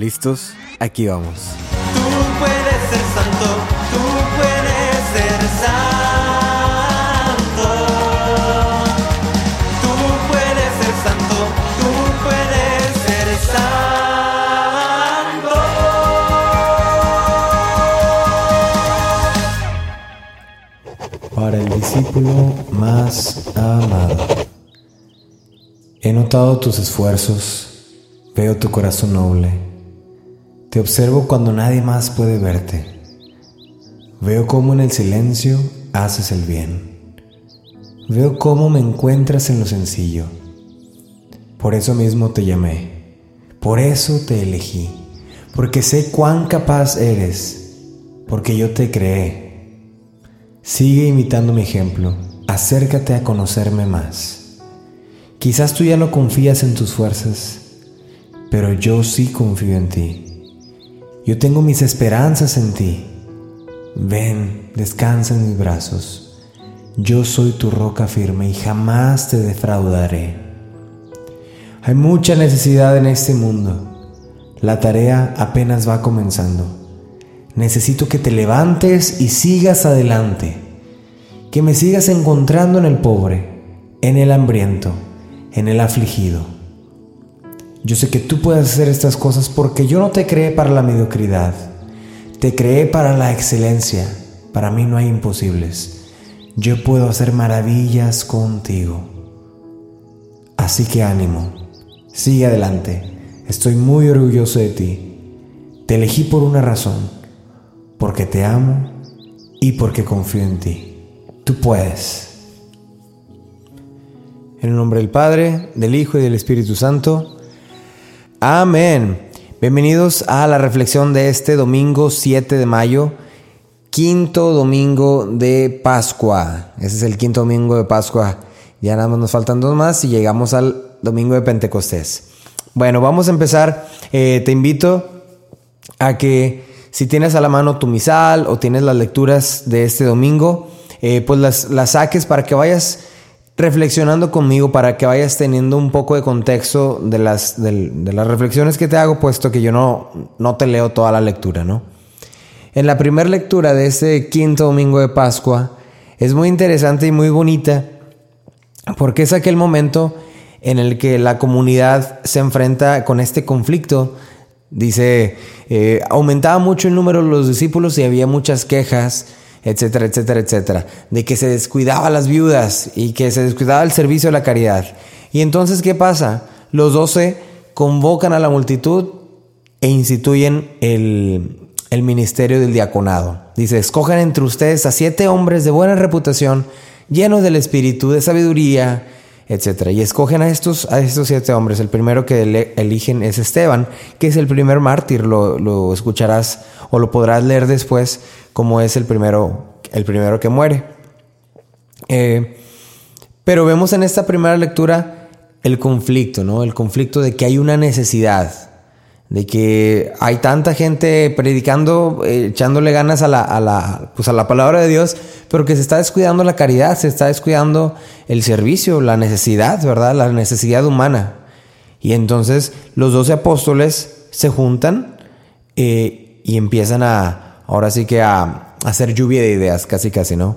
¿Listos? Aquí vamos. Tú puedes ser santo, tú puedes ser santo. Tú puedes ser santo, tú puedes ser santo. Para el discípulo más amado. He notado tus esfuerzos, veo tu corazón noble. Te observo cuando nadie más puede verte. Veo cómo en el silencio haces el bien. Veo cómo me encuentras en lo sencillo. Por eso mismo te llamé. Por eso te elegí. Porque sé cuán capaz eres. Porque yo te creé. Sigue imitando mi ejemplo. Acércate a conocerme más. Quizás tú ya no confías en tus fuerzas, pero yo sí confío en ti. Yo tengo mis esperanzas en ti. Ven, descansa en mis brazos. Yo soy tu roca firme y jamás te defraudaré. Hay mucha necesidad en este mundo. La tarea apenas va comenzando. Necesito que te levantes y sigas adelante. Que me sigas encontrando en el pobre, en el hambriento, en el afligido. Yo sé que tú puedes hacer estas cosas porque yo no te creé para la mediocridad. Te creé para la excelencia. Para mí no hay imposibles. Yo puedo hacer maravillas contigo. Así que ánimo. Sigue adelante. Estoy muy orgulloso de ti. Te elegí por una razón. Porque te amo y porque confío en ti. Tú puedes. En el nombre del Padre, del Hijo y del Espíritu Santo. Amén. Bienvenidos a la reflexión de este domingo 7 de mayo, quinto domingo de Pascua. Ese es el quinto domingo de Pascua. Ya nada más nos faltan dos más y llegamos al domingo de Pentecostés. Bueno, vamos a empezar. Eh, te invito a que si tienes a la mano tu misal o tienes las lecturas de este domingo, eh, pues las, las saques para que vayas reflexionando conmigo para que vayas teniendo un poco de contexto de las, de, las reflexiones que te hago, puesto que yo no, no te leo toda la lectura, ¿no? En la primera lectura de este quinto domingo de Pascua es muy interesante y muy bonita porque es aquel momento en el que la comunidad se enfrenta con este conflicto. Dice, eh, aumentaba mucho el número de los discípulos y había muchas quejas etcétera, etcétera, etcétera, de que se descuidaba a las viudas y que se descuidaba el servicio de la caridad. Y entonces, ¿qué pasa? Los doce convocan a la multitud e instituyen el, el ministerio del diaconado. Dice, escojan entre ustedes a siete hombres de buena reputación, llenos del espíritu, de sabiduría, etcétera. Y escogen a estos, a estos siete hombres. El primero que eligen es Esteban, que es el primer mártir. Lo, escucharás o lo podrás leer después como es el primero, el primero que muere. Eh, pero vemos en esta primera lectura el conflicto, ¿no? El conflicto de que hay una necesidad, de que hay tanta gente predicando, eh, echándole ganas a la, a, la, pues a la palabra de Dios, pero que se está descuidando la caridad, se está descuidando el servicio, la necesidad, ¿verdad? La necesidad humana. Y entonces los doce apóstoles se juntan eh, y empiezan a, ahora sí que a, hacer lluvia de ideas, casi casi, ¿no?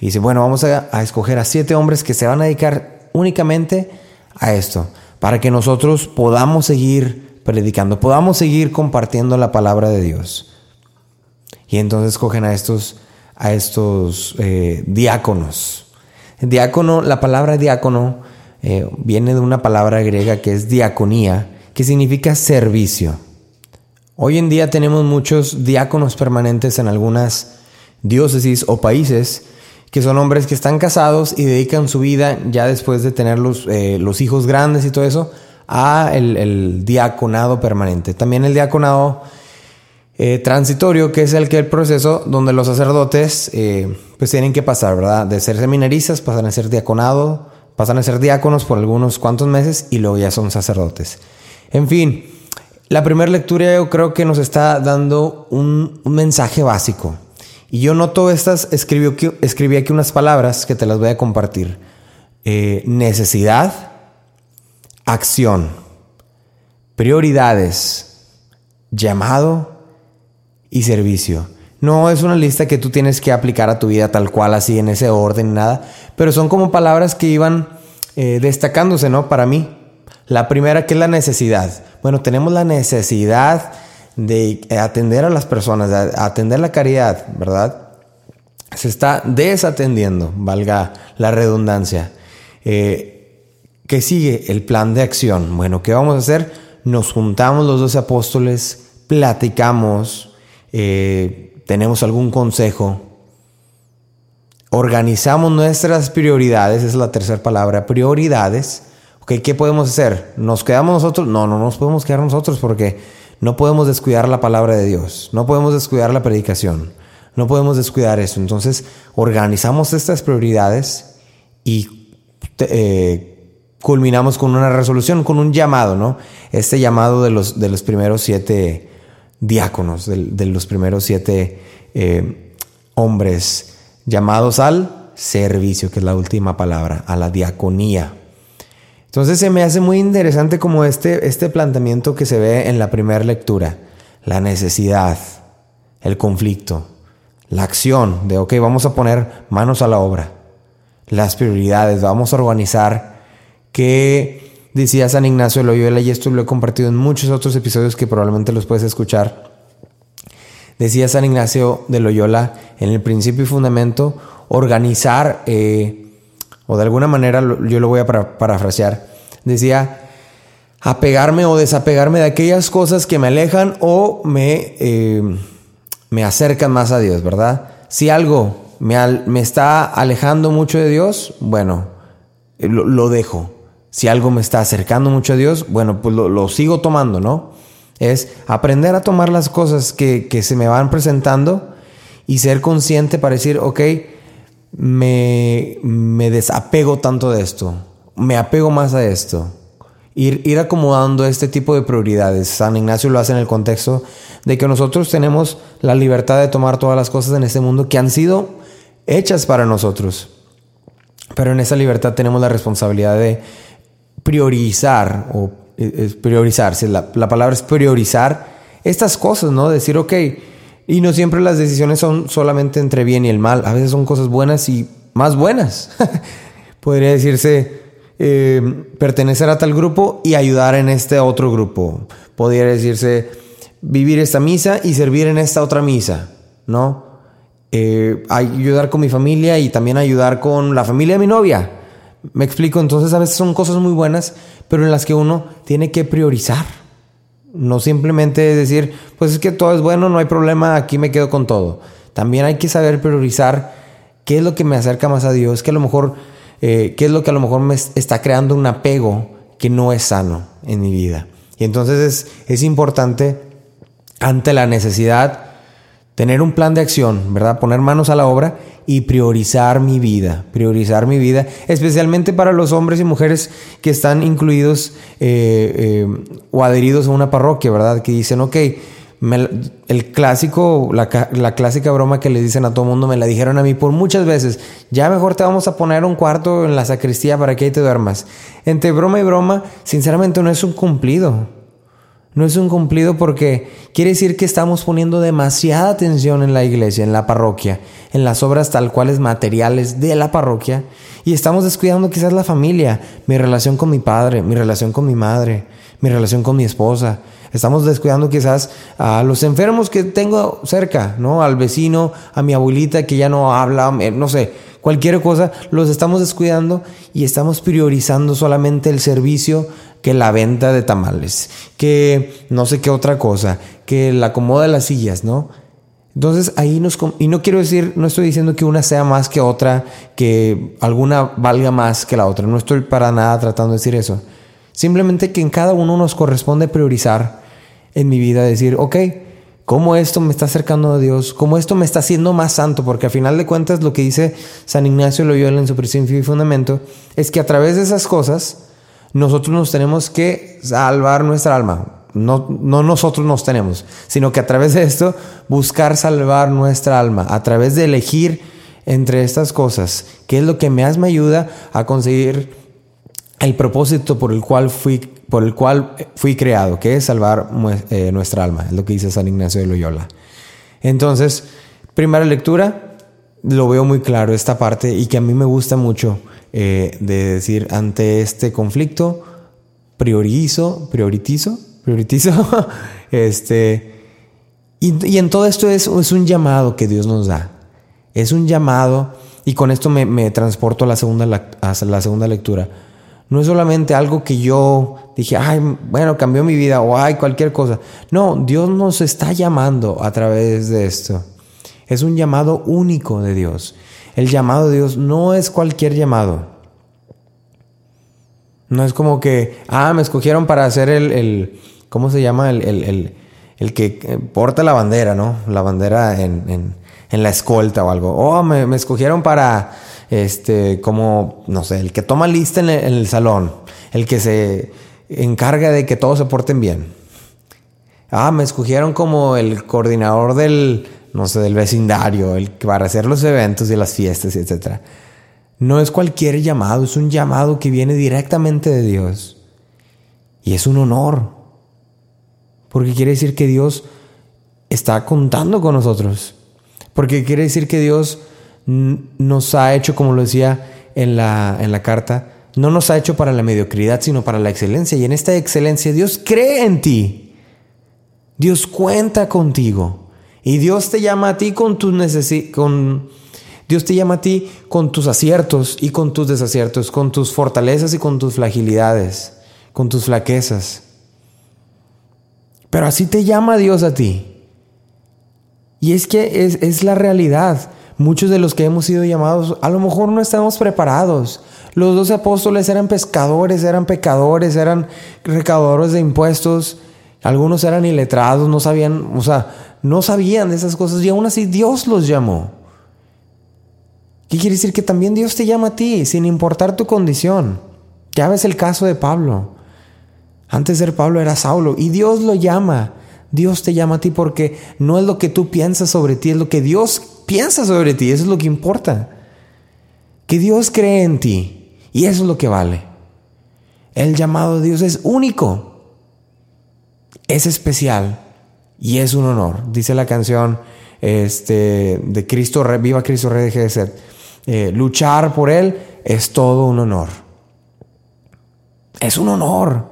Y dice, bueno, vamos a, a escoger a siete hombres que se van a dedicar únicamente a esto, para que nosotros podamos seguir predicando, podamos seguir compartiendo la palabra de Dios. Y entonces escogen a estos, a estos eh, diáconos. Diácono, la palabra diácono eh, viene de una palabra griega que es diaconía, que significa servicio. Hoy en día tenemos muchos diáconos permanentes en algunas diócesis o países que son hombres que están casados y dedican su vida ya después de tener los, eh, los hijos grandes y todo eso a el, el diaconado permanente. También el diaconado eh, transitorio, que es el que el proceso donde los sacerdotes eh, pues tienen que pasar, ¿verdad? De ser seminaristas pasan a ser diaconado, pasan a ser diáconos por algunos cuantos meses y luego ya son sacerdotes. En fin, la primera lectura yo creo que nos está dando un, un mensaje básico. Y yo noto estas, escribí, escribí aquí unas palabras que te las voy a compartir. Eh, necesidad, acción, prioridades, llamado y servicio. No es una lista que tú tienes que aplicar a tu vida tal cual, así en ese orden, nada, pero son como palabras que iban eh, destacándose, ¿no? Para mí. La primera que es la necesidad. Bueno, tenemos la necesidad de atender a las personas, de atender la caridad, ¿verdad? Se está desatendiendo, valga la redundancia. Eh, ¿Qué sigue? El plan de acción. Bueno, ¿qué vamos a hacer? Nos juntamos los dos apóstoles, platicamos, eh, tenemos algún consejo, organizamos nuestras prioridades, es la tercera palabra, prioridades. ¿Qué podemos hacer? ¿Nos quedamos nosotros? No, no nos podemos quedar nosotros porque no podemos descuidar la palabra de Dios, no podemos descuidar la predicación, no podemos descuidar eso. Entonces, organizamos estas prioridades y eh, culminamos con una resolución, con un llamado, ¿no? Este llamado de los, de los primeros siete diáconos, de, los primeros siete eh, hombres llamados al servicio, que es la última palabra, a la diaconía. Entonces se me hace muy interesante como este, este planteamiento que se ve en la primera lectura, la necesidad, el conflicto, la acción de, ok, vamos a poner manos a la obra, las prioridades, vamos a organizar que decía San Ignacio de Loyola, y esto lo he compartido en muchos otros episodios que probablemente los puedes escuchar. Decía San Ignacio de Loyola en el principio y fundamento, organizar, eh, o de alguna manera yo lo voy a parafrasear, decía, apegarme o desapegarme de aquellas cosas que me alejan o me, eh, me acercan más a Dios, ¿verdad? Si algo me, me está alejando mucho de Dios, bueno, eh, lo, dejo. Si algo me está acercando mucho a Dios, bueno, pues lo, sigo tomando, ¿no? Es aprender a tomar las cosas que, que, se me van presentando y ser consciente para decir, ok, me, me desapego tanto de esto, me apego más a esto. Ir, ir, acomodando este tipo de prioridades. San Ignacio lo hace en el contexto de que nosotros tenemos la libertad de tomar todas las cosas en este mundo que han sido hechas para nosotros. Pero en esa libertad tenemos la responsabilidad de priorizar, o priorizarse, la, la palabra es priorizar estas cosas, ¿no? Decir, ok, y no siempre las decisiones son solamente entre bien y el mal, a veces son cosas buenas y más buenas. Podría decirse, eh, pertenecer a tal grupo y ayudar en este otro grupo. Podría decirse vivir esta misa y servir en esta otra misa, ¿no? Eh, ayudar con mi familia y también ayudar con la familia de mi novia. Me explico, entonces a veces son cosas muy buenas, pero en las que uno tiene que priorizar. No simplemente decir, pues es que todo es bueno, no hay problema, aquí me quedo con todo. También hay que saber priorizar qué es lo que me acerca más a Dios, que a lo mejor eh, qué es lo que a lo mejor me está creando un apego que no es sano en mi vida. Y entonces es, importante, ante la necesidad, tener un plan de acción, ¿verdad? Poner manos a la obra y priorizar mi vida, priorizar mi vida, especialmente para los hombres y mujeres que están incluidos eh, eh, o adheridos a una parroquia, ¿verdad? Que dicen, ok, el clásico, la, clásica broma que le dicen a todo mundo, me la dijeron a mí por muchas veces. Ya mejor te vamos a poner un cuarto en la sacristía para que ahí te duermas. Entre broma y broma, sinceramente no es un cumplido. No es un cumplido porque quiere decir que estamos poniendo demasiada atención en la iglesia, en la parroquia, en las obras tal cuales materiales de la parroquia y estamos descuidando quizás la familia, mi relación con mi padre, mi relación con mi madre, mi relación con mi esposa, Estamos descuidando quizás a los enfermos que tengo cerca, ¿no? Al vecino, a mi abuelita que ya no habla, eh, no sé, cualquier cosa, los estamos descuidando y estamos priorizando solamente el servicio que la venta de tamales, que no sé qué otra cosa, que la acomoda de las sillas, ¿no? Entonces ahí nos... Y no quiero decir, no estoy diciendo que una sea más que otra, que alguna valga más que la otra, no estoy para nada tratando de decir eso. Simplemente que en cada uno nos corresponde priorizar en mi vida, decir, ok, ¿cómo esto me está acercando a Dios? ¿Cómo esto me está haciendo más santo? Porque a final de cuentas lo que dice San Ignacio Loyola en su principio y fundamento es que a través de esas cosas nosotros nos tenemos que salvar nuestra alma. No, no nosotros nos tenemos, sino que a través de esto buscar salvar nuestra alma, a través de elegir entre estas cosas, qué es lo que más me ayuda a conseguir el propósito por el cual fui por el cual fui creado, que es salvar eh, nuestra alma, es lo que dice San Ignacio de Loyola. Entonces, primera lectura, lo veo muy claro esta parte y que a mí me gusta mucho eh, de decir ante este conflicto, priorizo, prioritizo, prioritizo, este, y, en todo esto es, es, un llamado que Dios nos da, es un llamado, y con esto me, me transporto a la, segunda, a la segunda lectura, no es solamente algo que yo dije, ay, bueno, cambió mi vida o ay, cualquier cosa. No, Dios nos está llamando a través de esto. Es un llamado único de Dios. El llamado de Dios no es cualquier llamado. No es como que, ah, me escogieron para hacer el, el ¿cómo se llama? El, el, el, que porta la bandera, ¿no? La bandera en, en, en la escolta o algo. Oh, me, me, escogieron para, este, como, no sé, el que toma lista en el salón, el que se encarga de que todos se porten bien. Ah, me escogieron como el coordinador del, no sé, del vecindario, el para hacer los eventos y las fiestas, etc. No es cualquier llamado, es un llamado que viene directamente de Dios. Y es un honor. Porque quiere decir que Dios está contando con nosotros. Porque quiere decir que Dios nos ha hecho, como lo decía en la, en la carta, no nos ha hecho para la mediocridad, sino para la excelencia. Y en esta excelencia Dios cree en ti. Dios cuenta contigo. Y Dios te llama a ti con tus con Dios te llama a ti con tus aciertos y con tus desaciertos, con tus fortalezas y con tus fragilidades, con tus flaquezas. Pero así te llama Dios a ti. Y es que es, es la realidad. Muchos de los que hemos sido llamados, a lo mejor no estamos preparados. Los doce apóstoles eran pescadores, eran pecadores, eran recaudadores de impuestos. Algunos eran iletrados, no sabían, o sea, no sabían de esas cosas y aún así Dios los llamó. ¿Qué quiere decir? Que también Dios te llama a ti, sin importar tu condición. Ya ves el caso de Pablo. Antes de ser Pablo era Saulo y Dios lo llama. Dios te llama a ti porque no es lo que tú piensas sobre ti, es lo que Dios piensa sobre ti, eso es lo que importa. Que Dios cree en ti y eso es lo que vale. El llamado de Dios es único, es especial y es un honor. Dice la canción este, de Cristo, viva Cristo Rey de ser. Eh, luchar por Él es todo un honor. Es un honor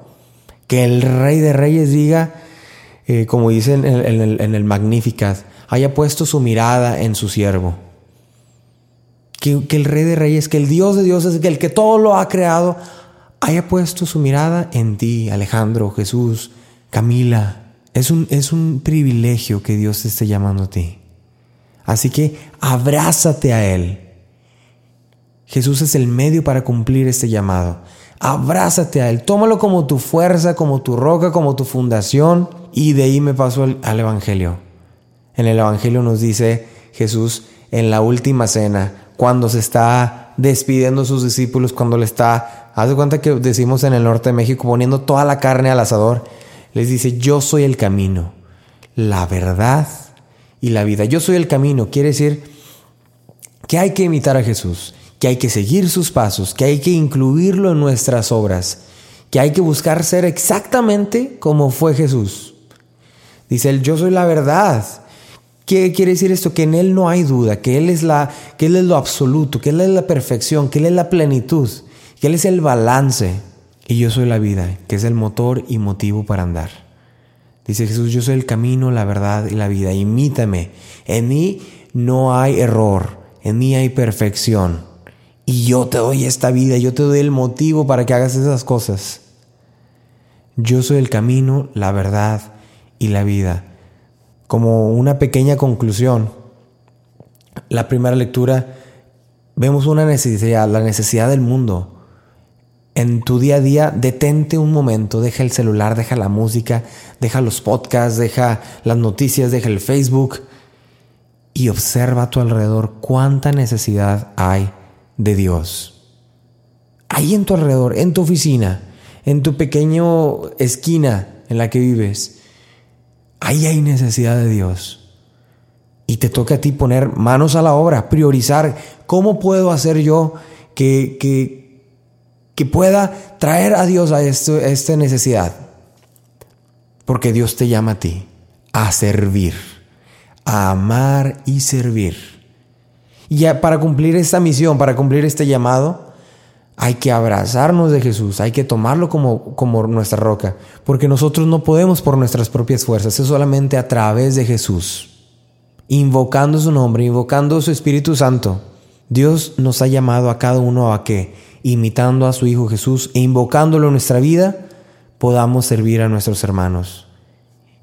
que el Rey de Reyes diga, eh, como dice en el, en Magnificat, haya puesto su mirada en su siervo. Que, que, el Rey de Reyes, que el Dios de Dioses, que el que todo lo ha creado, haya puesto su mirada en ti, Alejandro, Jesús, Camila, es un, es un privilegio que Dios te esté llamando a ti. Así que abrázate a Él. Jesús es el medio para cumplir este llamado. Abrázate a Él. Tómalo como tu fuerza, como tu roca, como tu fundación. Y de ahí me paso al, al Evangelio. En el Evangelio nos dice Jesús en la última cena, cuando se está despidiendo a sus discípulos, cuando le está, haz de cuenta que decimos en el norte de México, poniendo toda la carne al asador les dice, yo soy el camino, la verdad y la vida. Yo soy el camino, quiere decir que hay que imitar a Jesús, que hay que seguir sus pasos, que hay que incluirlo en nuestras obras, que hay que buscar ser exactamente como fue Jesús. Dice él, yo soy la verdad. ¿Qué quiere decir esto? Que en Él no hay duda, que Él es, la, que él es lo absoluto, que Él es la perfección, que Él es la plenitud, que Él es el balance. Y yo soy la vida, que es el motor y motivo para andar. Dice Jesús, yo soy el camino, la verdad y la vida. Imítame. En mí no hay error, en mí hay perfección. Y yo te doy esta vida, yo te doy el motivo para que hagas esas cosas. Yo soy el camino, la verdad y la vida. Como una pequeña conclusión, la primera lectura, vemos una necesidad, la necesidad del mundo en tu día a día, detente un momento, deja el celular, deja la música, deja los podcasts, deja las noticias, deja el Facebook y observa a tu alrededor cuánta necesidad hay de Dios. Ahí en tu alrededor, en tu oficina, en tu pequeño esquina en la que vives, ahí hay necesidad de Dios. Y te toca a ti poner manos a la obra, priorizar cómo puedo hacer yo que, que que pueda traer a Dios a, esta necesidad. Porque Dios te llama a ti a servir, a amar y servir. Y para cumplir esta misión, para cumplir este llamado, hay que abrazarnos de Jesús, hay que tomarlo como, como nuestra roca, porque nosotros no podemos por nuestras propias fuerzas, es solamente a través de Jesús, invocando su nombre, invocando su Espíritu Santo. Dios nos ha llamado a cada uno a que, imitando a su Hijo Jesús e invocándolo en nuestra vida, podamos servir a nuestros hermanos.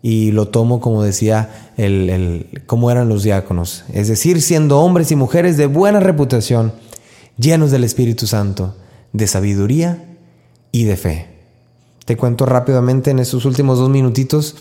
Y lo tomo como decía el, el cómo eran los diáconos, es decir, siendo hombres y mujeres de buena reputación, llenos del Espíritu Santo, de sabiduría y de fe. Te cuento rápidamente en estos últimos dos minutitos.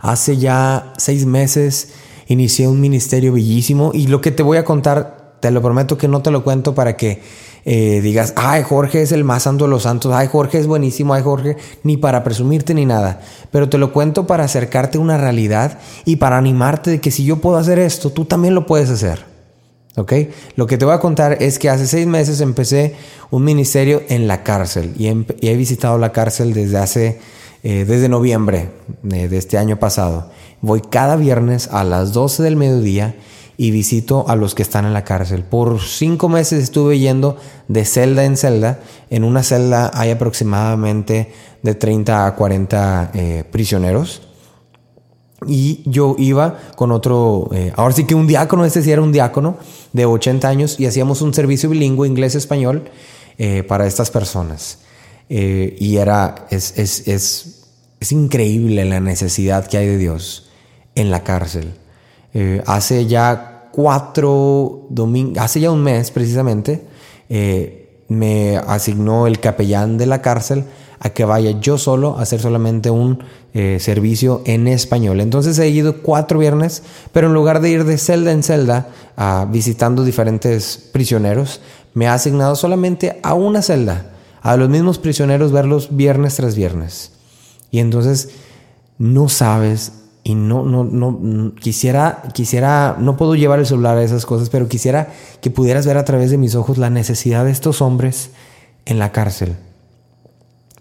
Hace ya seis meses inicié un ministerio bellísimo y lo que te voy a contar, te lo prometo que no te lo cuento para que eh, digas, ay Jorge es el más santo de los santos, ay Jorge es buenísimo, ay Jorge, ni para presumirte ni nada, pero te lo cuento para acercarte a una realidad y para animarte de que si yo puedo hacer esto, tú también lo puedes hacer. ¿Ok? Lo que te voy a contar es que hace seis meses empecé un ministerio en la cárcel y, he visitado la cárcel desde hace, eh, desde noviembre de, de este año pasado. Voy cada viernes a las 12 del mediodía y visito a los que están en la cárcel. Por cinco meses estuve yendo de celda en celda. En una celda hay aproximadamente de 30 a 40 eh, prisioneros. Y yo iba con otro, eh, ahora sí que un diácono, este sí era un diácono de 80 años y hacíamos un servicio bilingüe inglés-español eh, para estas personas. Eh, y era, es, es, es, es, increíble la necesidad que hay de Dios en la cárcel. Hace ya cuatro domingos, hace ya un mes precisamente, me asignó el capellán de la cárcel a que vaya yo solo a hacer solamente un eh, servicio en español. Entonces he ido cuatro viernes, pero en lugar de ir de celda en celda a visitando diferentes prisioneros, me ha asignado solamente a una celda, a los mismos prisioneros verlos viernes tras viernes. Y entonces no sabes y no, no, no, quisiera, quisiera, no puedo llevar el celular a esas cosas, pero quisiera que pudieras ver a través de mis ojos la necesidad de estos hombres en la cárcel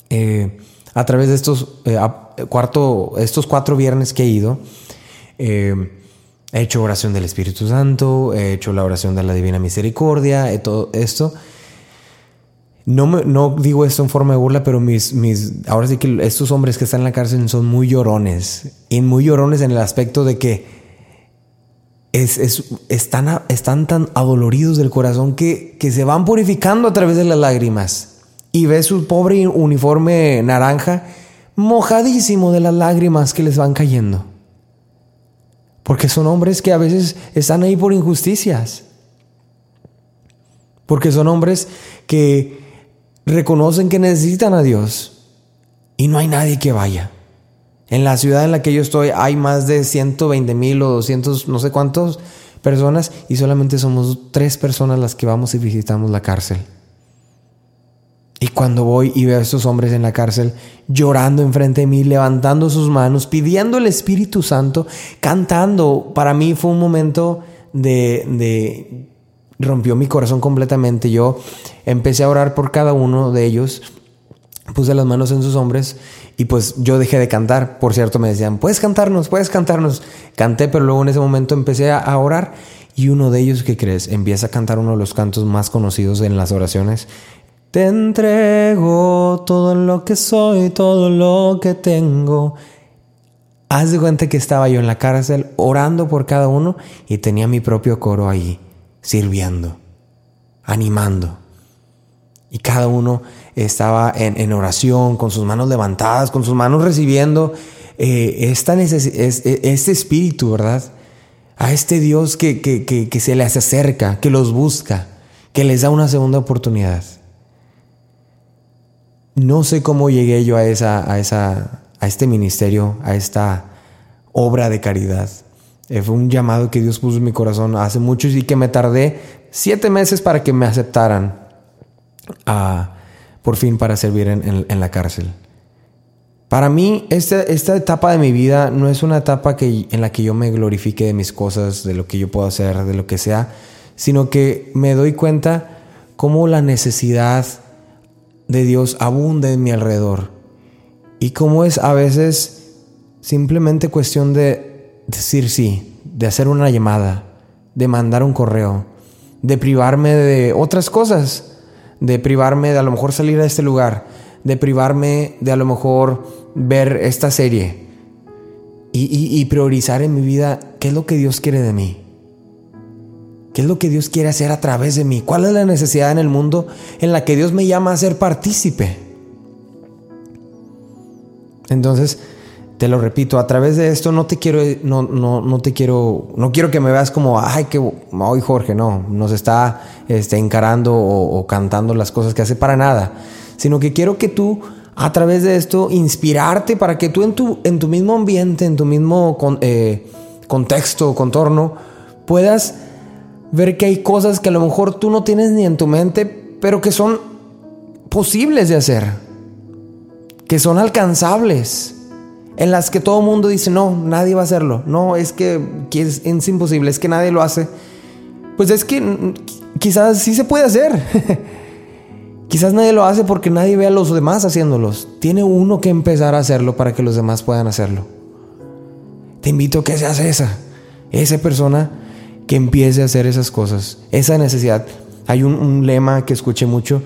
eh, a través de estos, eh, cuarto, estos cuatro viernes que he ido, eh, he hecho oración del Espíritu Santo, he hecho la oración de la Divina Misericordia, he todo esto. No, me, no digo esto en forma de burla, pero mis, mis, ahora sí que estos hombres que están en la cárcel son muy llorones. Y muy llorones en el aspecto de que es, es, están, están tan adoloridos del corazón que, que se van purificando a través de las lágrimas y ve su pobre uniforme naranja mojadísimo de las lágrimas que les van cayendo. Porque son hombres que a veces están ahí por injusticias. Porque son hombres que reconocen que necesitan a Dios y no hay nadie que vaya. En la ciudad en la que yo estoy hay más de 120 mil o 200, no sé cuántos personas y solamente somos tres personas las que vamos y visitamos la cárcel. Y cuando voy y veo a estos hombres en la cárcel llorando enfrente de mí, levantando sus manos, pidiendo el Espíritu Santo, cantando, para mí fue un momento de, de rompió mi corazón completamente. Yo empecé a orar por cada uno de ellos, puse las manos en sus hombres y pues yo dejé de cantar. Por cierto, me decían, puedes cantarnos, puedes cantarnos. Canté, pero luego en ese momento empecé a, orar y uno de ellos, ¿qué crees? Empieza a cantar uno de los cantos más conocidos en las oraciones te entrego todo lo que soy, todo lo que tengo. Haz de cuenta que estaba yo en la cárcel orando por cada uno y tenía mi propio coro ahí, sirviendo, animando. Y cada uno estaba en, oración, con sus manos levantadas, con sus manos recibiendo eh, esta e, este espíritu, ¿verdad? A este Dios que, que, que se les acerca, que los busca, que les da una segunda oportunidad. No sé cómo llegué yo a, esa, a, esa, a este ministerio, a esta obra de caridad. Eh, fue un llamado que Dios puso en mi corazón hace mucho y que me tardé siete meses para que me aceptaran por fin para servir en, la cárcel. Para mí, esta, esta, etapa de mi vida no es una etapa que, en la que yo me glorifique de mis cosas, de lo que yo puedo hacer, de lo que sea, sino que me doy cuenta cómo la necesidad de Dios abunda en mi alrededor. Y cómo es a veces simplemente cuestión de decir sí, de hacer una llamada, de mandar un correo, de privarme de otras cosas, de privarme de a lo mejor salir a este lugar, de privarme de a lo mejor ver esta serie y, priorizar en mi vida qué es lo que Dios quiere de mí. ¿Qué es lo que Dios quiere hacer a través de mí? ¿Cuál es la necesidad en el mundo en la que Dios me llama a ser partícipe? Entonces, te lo repito, a través de esto no te quiero, no, no, no te quiero, no quiero que me veas como, ay, que hoy Jorge, no, nos está este, encarando o, cantando las cosas que hace para nada, sino que quiero que tú, a través de esto, inspirarte para que tú en tu, en tu mismo ambiente, en tu mismo eh, contexto, contorno, puedas ver que hay cosas que a lo mejor tú no tienes ni en tu mente, pero que son posibles de hacer, que son alcanzables en las que todo mundo dice, no, nadie va a hacerlo, no, es que, es, imposible, es que nadie lo hace, pues es que quizás sí se puede hacer. quizás nadie lo hace porque nadie ve a los demás haciéndolos. Tiene uno que empezar a hacerlo para que los demás puedan hacerlo. Te invito a que seas esa, esa persona que empiece a hacer esas cosas, esa necesidad. Hay un, un lema que escuché mucho,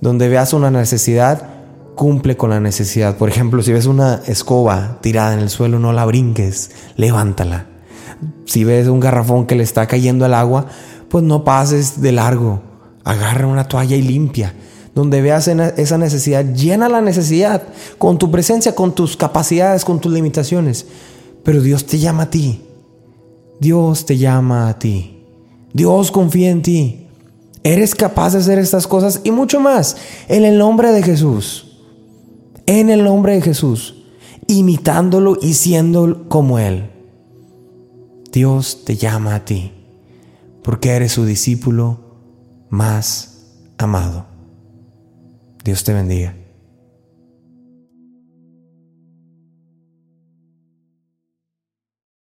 donde veas una necesidad, cumple con la necesidad. Por ejemplo, si ves una escoba tirada en el suelo, no la brinques, levántala. Si ves un garrafón que le está cayendo al agua, pues no pases de largo. Agarra una toalla y limpia. Donde veas esa necesidad, llena la necesidad con tu presencia, con tus capacidades, con tus limitaciones. Pero Dios te llama a ti. Dios te llama a ti. Dios confía en ti. Eres capaz de hacer estas cosas y mucho más en el nombre de Jesús en el nombre de Jesús, imitándolo y siendo como Él. Dios te llama a ti, porque eres su discípulo más amado. Dios te bendiga.